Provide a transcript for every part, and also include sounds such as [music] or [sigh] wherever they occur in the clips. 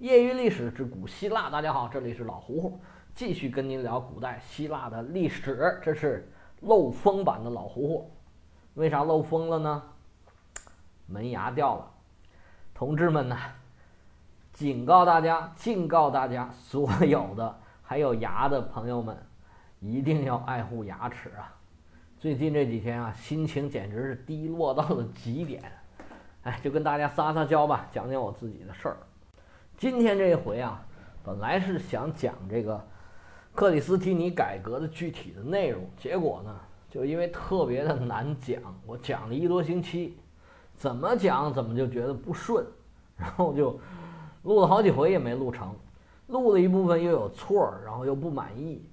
业余历史之古希腊，大家好，这里是老胡胡，继续跟您聊古代希腊的历史。这是漏风版的老胡胡，为啥漏风了呢？门牙掉了，同志们呢？警告大家，警告大家，所有的还有牙的朋友们，一定要爱护牙齿啊！最近这几天啊，心情简直是低落到了极点。哎，就跟大家撒撒娇吧，讲讲我自己的事儿。今天这一回啊，本来是想讲这个克里斯提尼改革的具体的内容，结果呢，就因为特别的难讲，我讲了一多星期，怎么讲怎么就觉得不顺，然后就录了好几回也没录成，录了一部分又有错儿，然后又不满意，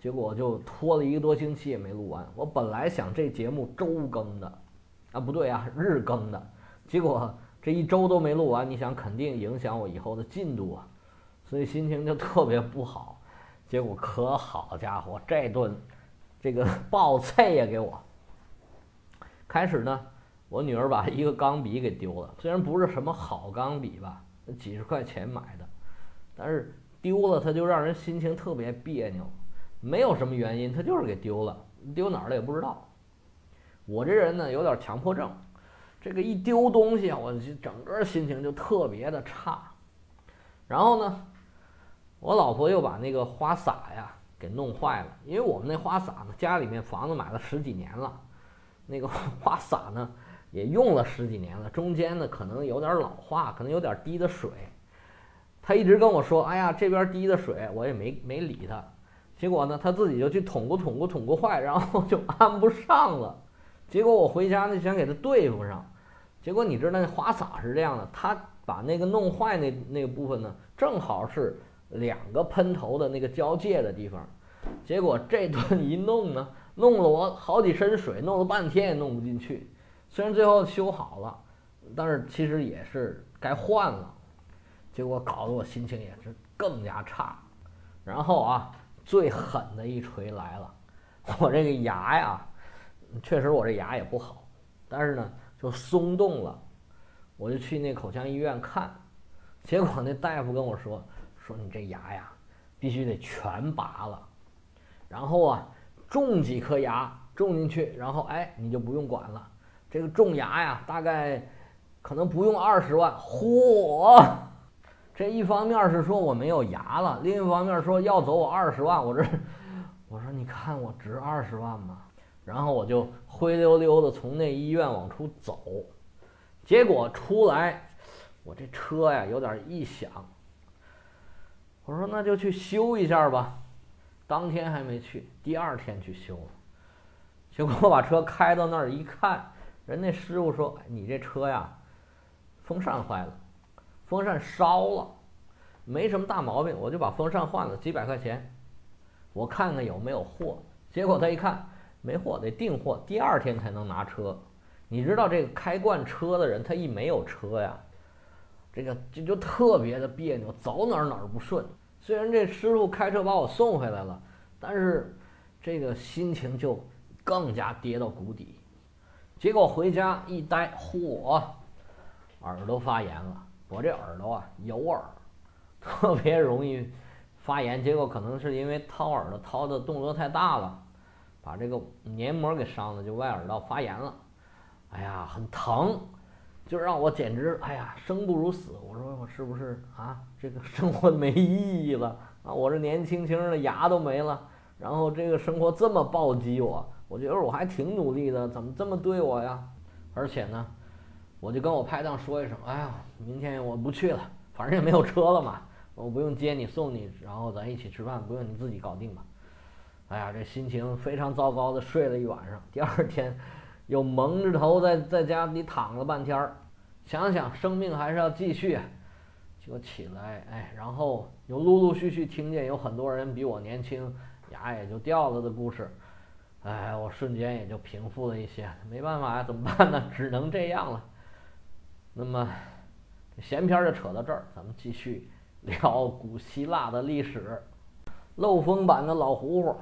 结果就拖了一个多星期也没录完。我本来想这节目周更的，啊不对啊，日更的，结果。这一周都没录完，你想肯定影响我以后的进度啊，所以心情就特别不好。结果可好家伙，这顿这个 [laughs] 暴菜呀给我。开始呢，我女儿把一个钢笔给丢了，虽然不是什么好钢笔吧，几十块钱买的，但是丢了它就让人心情特别别扭，没有什么原因，它就是给丢了，丢哪儿了也不知道。我这人呢有点强迫症。这个一丢东西啊，我就整个心情就特别的差。然后呢，我老婆又把那个花洒呀给弄坏了，因为我们那花洒呢，家里面房子买了十几年了，那个 [laughs] 花洒呢也用了十几年了，中间呢可能有点老化，可能有点滴的水。他一直跟我说：“哎呀，这边滴的水。”我也没没理他。结果呢，他自己就去捅咕捅咕捅咕坏，然后就安不上了。结果我回家呢，想给他对付上。结果你知道那花洒是这样的，他把那个弄坏那那个部分呢，正好是两个喷头的那个交界的地方。结果这顿一弄呢，弄了我好几身水，弄了半天也弄不进去。虽然最后修好了，但是其实也是该换了。结果搞得我心情也是更加差。然后啊，最狠的一锤来了，我这个牙呀，确实我这牙也不好，但是呢。就松动了，我就去那口腔医院看，结果那大夫跟我说：“说你这牙呀，必须得全拔了，然后啊，种几颗牙种进去，然后哎，你就不用管了。这个种牙呀，大概可能不用二十万。嚯！这一方面是说我没有牙了，另一方面说要走我二十万。我这，我说你看我值二十万吗？然后我就。”灰溜溜的从那医院往出走，结果出来，我这车呀有点异响。我说那就去修一下吧，当天还没去，第二天去修了。结果我把车开到那儿一看，人那师傅说：“你这车呀，风扇坏了，风扇烧了，没什么大毛病，我就把风扇换了，几百块钱，我看看有没有货。”结果他一看。没货得订货，第二天才能拿车。你知道这个开惯车的人，他一没有车呀，这个就就特别的别扭，走哪儿哪儿不顺。虽然这师傅开车把我送回来了，但是这个心情就更加跌到谷底。结果回家一待，嚯，耳朵发炎了。我这耳朵啊，有耳，[laughs] 特别容易发炎。结果可能是因为掏耳朵掏的动作太大了。把这个黏膜给伤了，就外耳道发炎了，哎呀，很疼，就让我简直哎呀，生不如死。我说我是不是啊？这个生活没意义了啊！我这年轻轻的牙都没了，然后这个生活这么暴击我，我觉得我还挺努力的，怎么这么对我呀？而且呢，我就跟我拍档说一声，哎呀，明天我不去了，反正也没有车了嘛，我不用接你送你，然后咱一起吃饭，不用你自己搞定吧。哎呀，这心情非常糟糕的睡了一晚上，第二天又蒙着头在在家里躺了半天儿，想想生命还是要继续，就起来，哎，然后又陆陆续续听见有很多人比我年轻，牙也就掉了的故事，哎，我瞬间也就平复了一些，没办法呀，怎么办呢？[laughs] 只能这样了。那么闲篇就扯到这儿，咱们继续聊古希腊的历史，漏风版的老胡胡。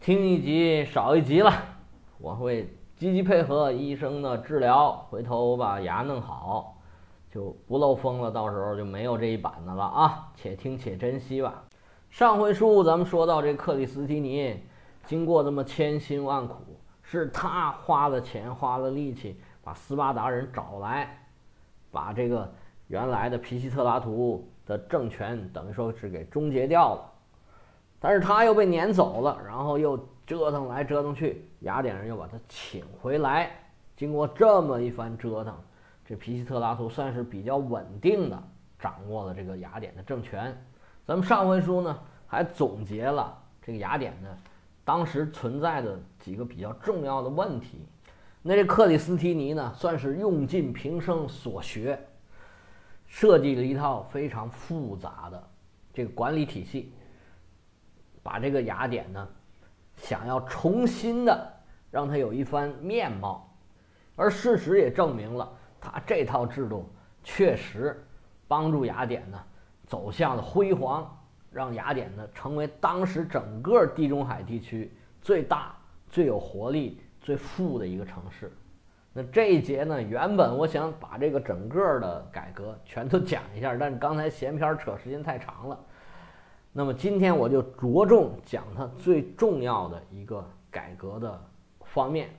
听一集少一集了，我会积极配合医生的治疗，回头我把牙弄好。就不漏风了，到时候就没有这一板子了啊！且听且珍惜吧。上回书咱们说到这克里斯提尼，经过这么千辛万苦，是他花了钱花了力气把斯巴达人找来，把这个原来的皮西特拉图的政权等于说是给终结掉了。但是他又被撵走了，然后又折腾来折腾去，雅典人又把他请回来。经过这么一番折腾，这皮西特拉图算是比较稳定的掌握了这个雅典的政权。咱们上回书呢还总结了这个雅典呢当时存在的几个比较重要的问题。那这克里斯提尼呢算是用尽平生所学，设计了一套非常复杂的这个管理体系，把这个雅典呢想要重新的让它有一番面貌。而事实也证明了，他这套制度确实帮助雅典呢走向了辉煌，让雅典呢成为当时整个地中海地区最大、最有活力、最富的一个城市。那这一节呢，原本我想把这个整个的改革全都讲一下，但是刚才闲篇扯时间太长了。那么今天我就着重讲它最重要的一个改革的方面。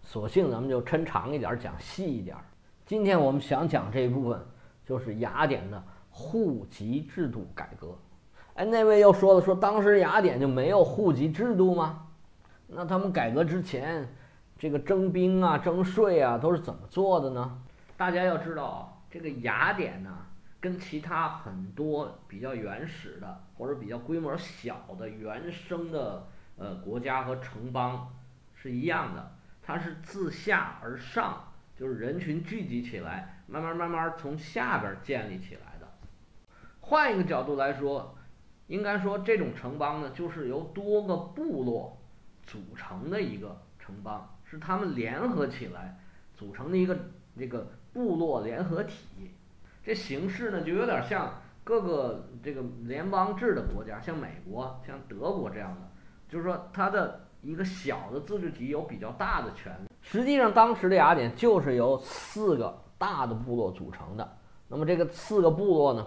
索性咱们就抻长一点讲细一点。今天我们想讲这一部分，就是雅典的户籍制度改革。哎，那位又说了，说当时雅典就没有户籍制度吗？那他们改革之前，这个征兵啊、征税啊都是怎么做的呢？大家要知道啊，这个雅典呢，跟其他很多比较原始的或者比较规模小的原生的呃国家和城邦是一样的。它是自下而上，就是人群聚集起来，慢慢慢慢从下边建立起来的。换一个角度来说，应该说这种城邦呢，就是由多个部落组成的一个城邦，是他们联合起来组成的一个这个部落联合体。这形式呢，就有点像各个这个联邦制的国家，像美国、像德国这样的，就是说它的。一个小的自治体有比较大的权力。实际上，当时的雅典就是由四个大的部落组成的。那么，这个四个部落呢，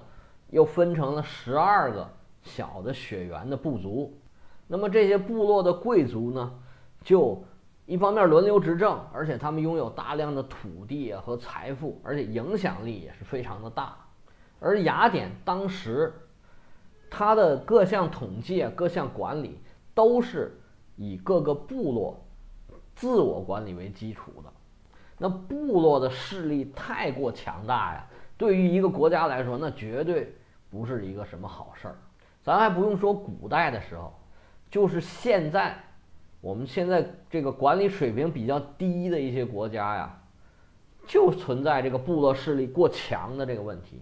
又分成了十二个小的血缘的部族。那么，这些部落的贵族呢，就一方面轮流执政，而且他们拥有大量的土地和财富，而且影响力也是非常的大。而雅典当时，它的各项统计啊、各项管理都是。以各个部落自我管理为基础的，那部落的势力太过强大呀，对于一个国家来说，那绝对不是一个什么好事儿。咱还不用说古代的时候，就是现在，我们现在这个管理水平比较低的一些国家呀，就存在这个部落势力过强的这个问题。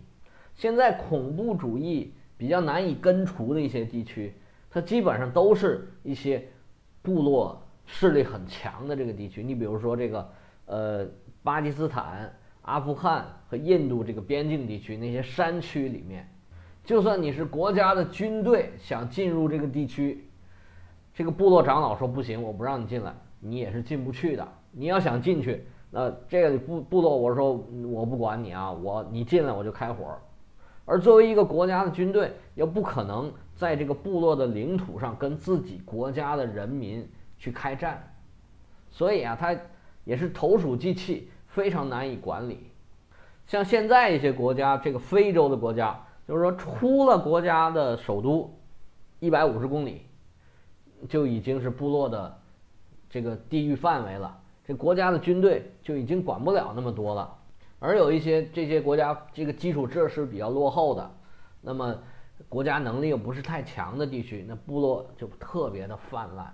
现在恐怖主义比较难以根除的一些地区，它基本上都是一些。部落势力很强的这个地区，你比如说这个，呃，巴基斯坦、阿富汗和印度这个边境地区那些山区里面，就算你是国家的军队想进入这个地区，这个部落长老说不行，我不让你进来，你也是进不去的。你要想进去，那这个部部落我说我不管你啊，我你进来我就开火。而作为一个国家的军队，又不可能。在这个部落的领土上跟自己国家的人民去开战，所以啊，它也是投鼠忌器，非常难以管理。像现在一些国家，这个非洲的国家，就是说出了国家的首都一百五十公里，就已经是部落的这个地域范围了。这国家的军队就已经管不了那么多了。而有一些这些国家，这个基础设施比较落后的，那么。国家能力又不是太强的地区，那部落就特别的泛滥；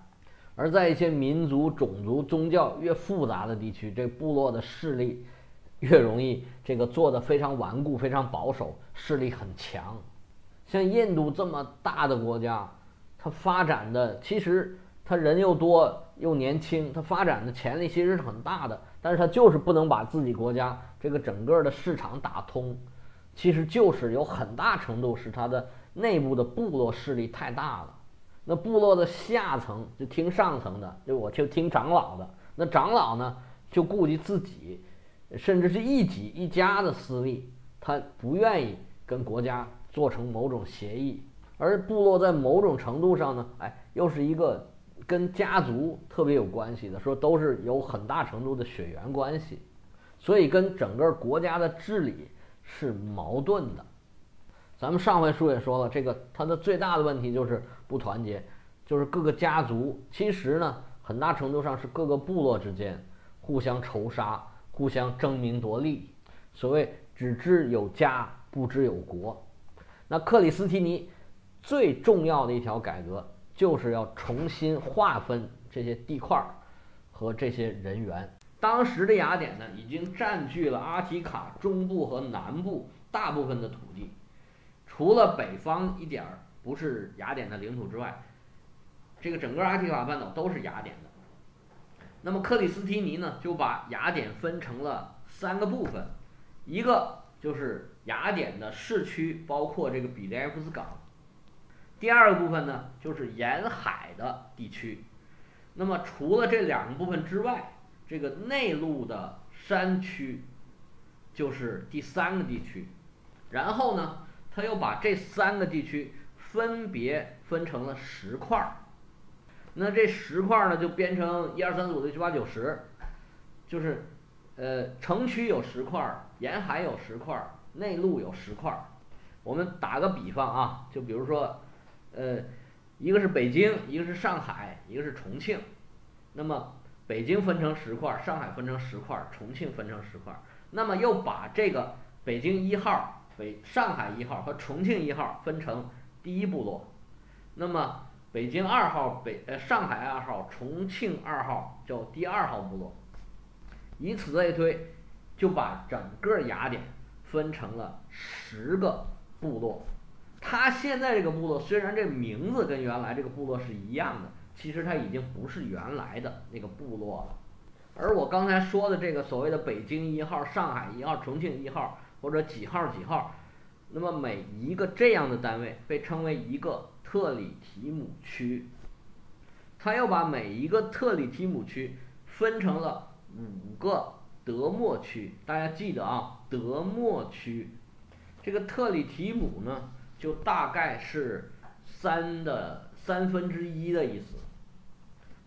而在一些民族、种族、宗教越复杂的地区，这部落的势力越容易这个做的非常顽固、非常保守，势力很强。像印度这么大的国家，它发展的其实它人又多又年轻，它发展的潜力其实是很大的，但是它就是不能把自己国家这个整个的市场打通。其实就是有很大程度是它的内部的部落势力太大了，那部落的下层就听上层的，就我就听长老的。那长老呢，就顾及自己，甚至是一己一家的私利，他不愿意跟国家做成某种协议。而部落在某种程度上呢，哎，又是一个跟家族特别有关系的，说都是有很大程度的血缘关系，所以跟整个国家的治理是矛盾的。咱们上回书也说了，这个它的最大的问题就是不团结，就是各个家族其实呢，很大程度上是各个部落之间互相仇杀、互相争名夺利。所谓只知有家，不知有国。那克里斯提尼。最重要的一条改革，就是要重新划分这些地块儿和这些人员。当时的雅典呢，已经占据了阿提卡中部和南部大部分的土地，除了北方一点儿不是雅典的领土之外，这个整个阿提卡半岛都是雅典的。那么克里斯提尼呢，就把雅典分成了三个部分，一个就是雅典的市区，包括这个比利埃夫斯港。第二个部分呢，就是沿海的地区。那么除了这两个部分之外，这个内陆的山区就是第三个地区。然后呢，他又把这三个地区分别分成了十块儿。那这十块儿呢，就编成一二三四五六七八九十，就是呃，城区有十块儿，沿海有十块儿，内陆有十块儿。我们打个比方啊，就比如说。呃，一个是北京，一个是上海，一个是重庆。那么北京分成十块，上海分成十块，重庆分成十块。那么又把这个北京一号、北上海一号和重庆一号分成第一部落。那么北京二号、北呃上海二号、重庆二号叫第二号部落。以此类推，就把整个雅典分成了十个部落。他现在这个部落虽然这名字跟原来这个部落是一样的，其实他已经不是原来的那个部落了。而我刚才说的这个所谓的北京一号、上海一号、重庆一号或者几号几号，那么每一个这样的单位被称为一个特里提姆区。他又把每一个特里提姆区分成了五个德莫区。大家记得啊，德莫区这个特里提姆呢？就大概是三的三分之一的意思，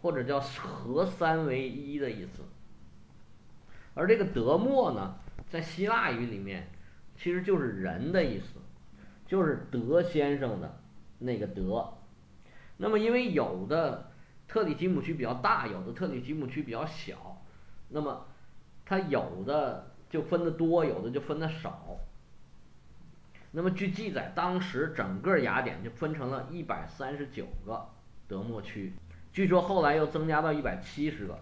或者叫合三为一的意思。而这个德莫呢，在希腊语里面其实就是人的意思，就是德先生的那个德。那么因为有的特里提姆区比较大，有的特里提姆区比较小，那么它有的就分的多，有的就分的少。那么据记载，当时整个雅典就分成了一百三十九个德莫区，据说后来又增加到一百七十个，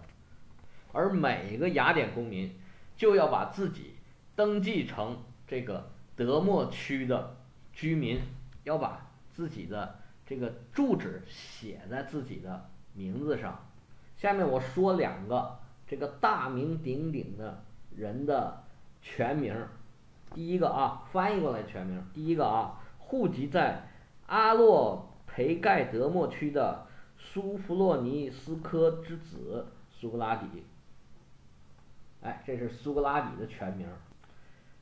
而每一个雅典公民就要把自己登记成这个德莫区的居民，要把自己的这个住址写在自己的名字上。下面我说两个这个大名鼎鼎的人的全名。第一个啊，翻译过来全名。第一个啊，户籍在阿洛培盖德莫区的苏弗洛尼斯科之子苏格拉底。哎，这是苏格拉底的全名。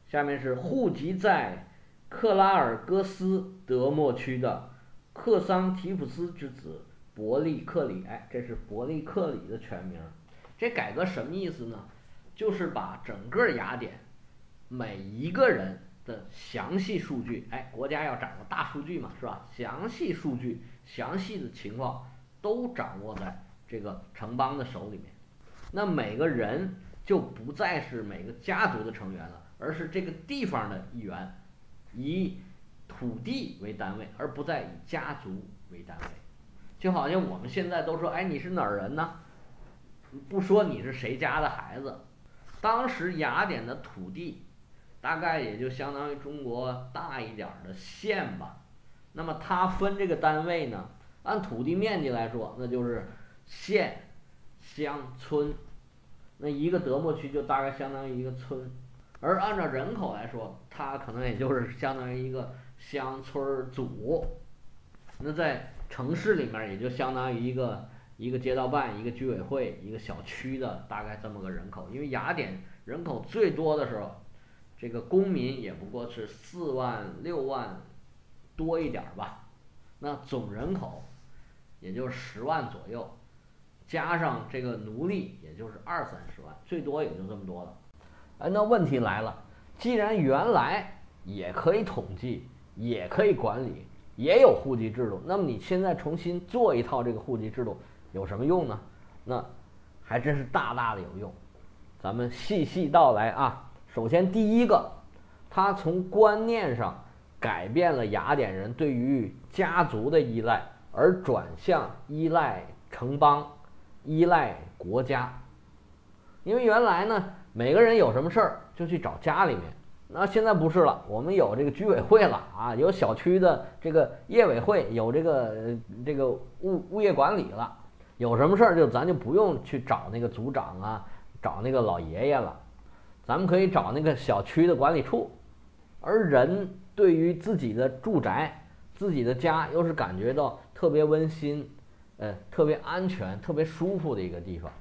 下面是户籍在克拉尔戈斯德莫区的克桑提普斯之子伯利克里。哎，这是伯利克里的全名。这改革什么意思呢？就是把整个雅典。每一个人的详细数据，哎，国家要掌握大数据嘛，是吧？详细数据、详细的情况都掌握在这个城邦的手里面。那每个人就不再是每个家族的成员了，而是这个地方的一员，以土地为单位，而不再以家族为单位。就好像我们现在都说，哎，你是哪儿人呢？不说你是谁家的孩子。当时雅典的土地。大概也就相当于中国大一点的县吧，那么它分这个单位呢，按土地面积来说，那就是县、乡村，那一个德莫区就大概相当于一个村，而按照人口来说，它可能也就是相当于一个乡村组，那在城市里面也就相当于一个一个街道办、一个居委会、一个小区的大概这么个人口。因为雅典人口最多的时候，这个公民也不过是四万六万多一点儿吧，那总人口也就十万左右，加上这个奴隶也就是二三十万，最多也就这么多了。哎，那问题来了，既然原来也可以统计，也可以管理。也有户籍制度，那么你现在重新做一套这个户籍制度有什么用呢？那还真是大大的有用。咱们细细道来啊。首先第一个，他从观念上改变了雅典人对于家族的依赖，而转向依赖城邦、依赖国家。因为原来呢，每个人有什么事儿就去找家里面。那现在不是了，我们有这个居委会了啊，有小区的这个业委会，有这个这个物物业管理了，有什么事儿就咱就不用去找那个组长啊，找那个老爷爷了，咱们可以找那个小区的管理处。而人对于自己的住宅、自己的家，又是感觉到特别温馨，呃，特别安全、特别舒服的一个地方。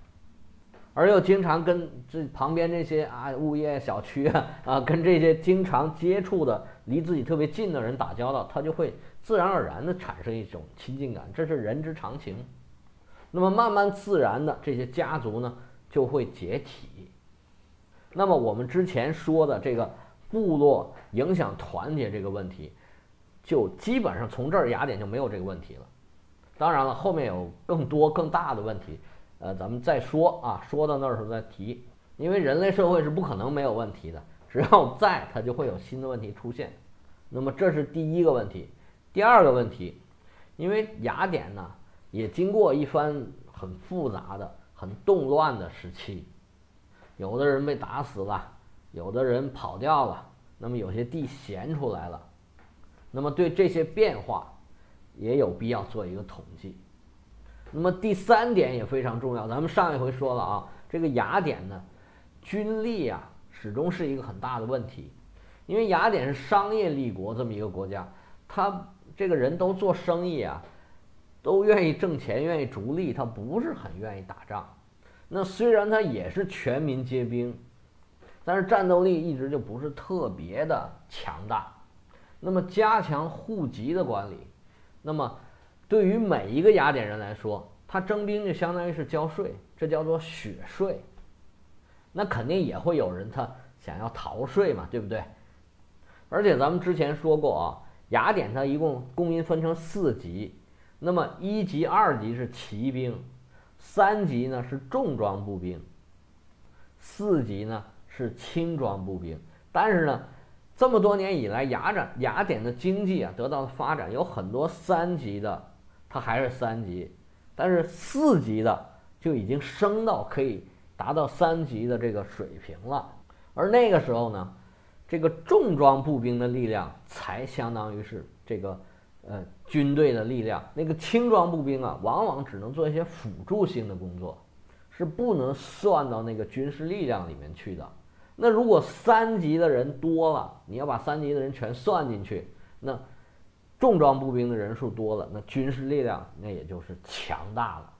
而又经常跟这旁边这些啊物业小区啊啊跟这些经常接触的离自己特别近的人打交道，他就会自然而然的产生一种亲近感，这是人之常情。那么慢慢自然的这些家族呢就会解体。那么我们之前说的这个部落影响团结这个问题，就基本上从这儿雅典就没有这个问题了。当然了，后面有更多更大的问题。呃，咱们再说啊，说到那儿时候再提，因为人类社会是不可能没有问题的，只要在，它就会有新的问题出现。那么这是第一个问题，第二个问题，因为雅典呢也经过一番很复杂的、很动乱的时期，有的人被打死了，有的人跑掉了，那么有些地闲出来了，那么对这些变化也有必要做一个统计。那么第三点也非常重要，咱们上一回说了啊，这个雅典呢，军力啊始终是一个很大的问题，因为雅典是商业立国这么一个国家，他这个人都做生意啊，都愿意挣钱，愿意逐利，他不是很愿意打仗。那虽然他也是全民皆兵，但是战斗力一直就不是特别的强大。那么加强户籍的管理，那么。对于每一个雅典人来说，他征兵就相当于是交税，这叫做血税。那肯定也会有人他想要逃税嘛，对不对？而且咱们之前说过啊，雅典它一共公民分成四级，那么一级、二级是骑兵，三级呢是重装步兵，四级呢是轻装步兵。但是呢。这么多年以来，雅典雅典的经济啊得到了发展，有很多三级的，它还是三级，但是四级的就已经升到可以达到三级的这个水平了。而那个时候呢，这个重装步兵的力量才相当于是这个呃军队的力量，那个轻装步兵啊，往往只能做一些辅助性的工作，是不能算到那个军事力量里面去的。那如果三级的人多了，你要把三级的人全算进去，那重装步兵的人数多了，那军事力量那也就是强大了。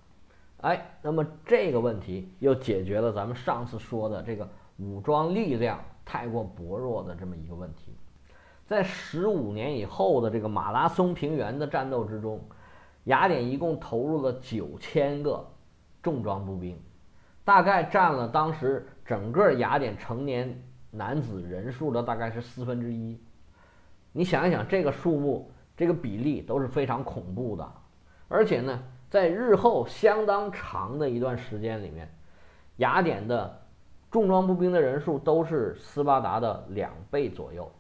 哎，那么这个问题又解决了咱们上次说的这个武装力量太过薄弱的这么一个问题。在十五年以后的这个马拉松平原的战斗之中，雅典一共投入了九千个重装步兵。大概占了当时整个雅典成年男子人数的大概是四分之一，你想一想，这个数目、这个比例都是非常恐怖的。而且呢，在日后相当长的一段时间里面，雅典的重装步兵的人数都是斯巴达的两倍左右。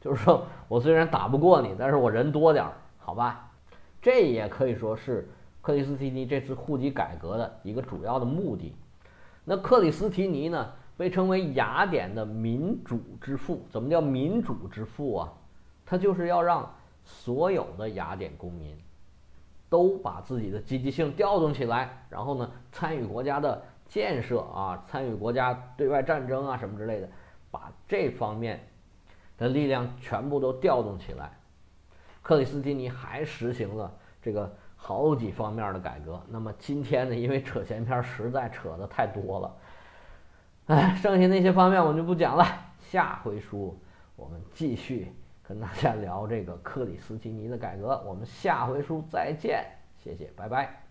就是说我虽然打不过你，但是我人多点儿，好吧？这也可以说是。克里斯提尼这次户籍改革的一个主要的目的，那克里斯提尼呢被称为雅典的民主之父。怎么叫民主之父啊？他就是要让所有的雅典公民都把自己的积极性调动起来，然后呢参与国家的建设啊，参与国家对外战争啊什么之类的，把这方面的力量全部都调动起来。克里斯提尼还实行了这个。好几方面的改革。那么今天呢，因为扯闲篇实在扯的太多了，哎，剩下那些方面我就不讲了。下回书我们继续跟大家聊这个克里斯蒂尼的改革。我们下回书再见，谢谢，拜拜。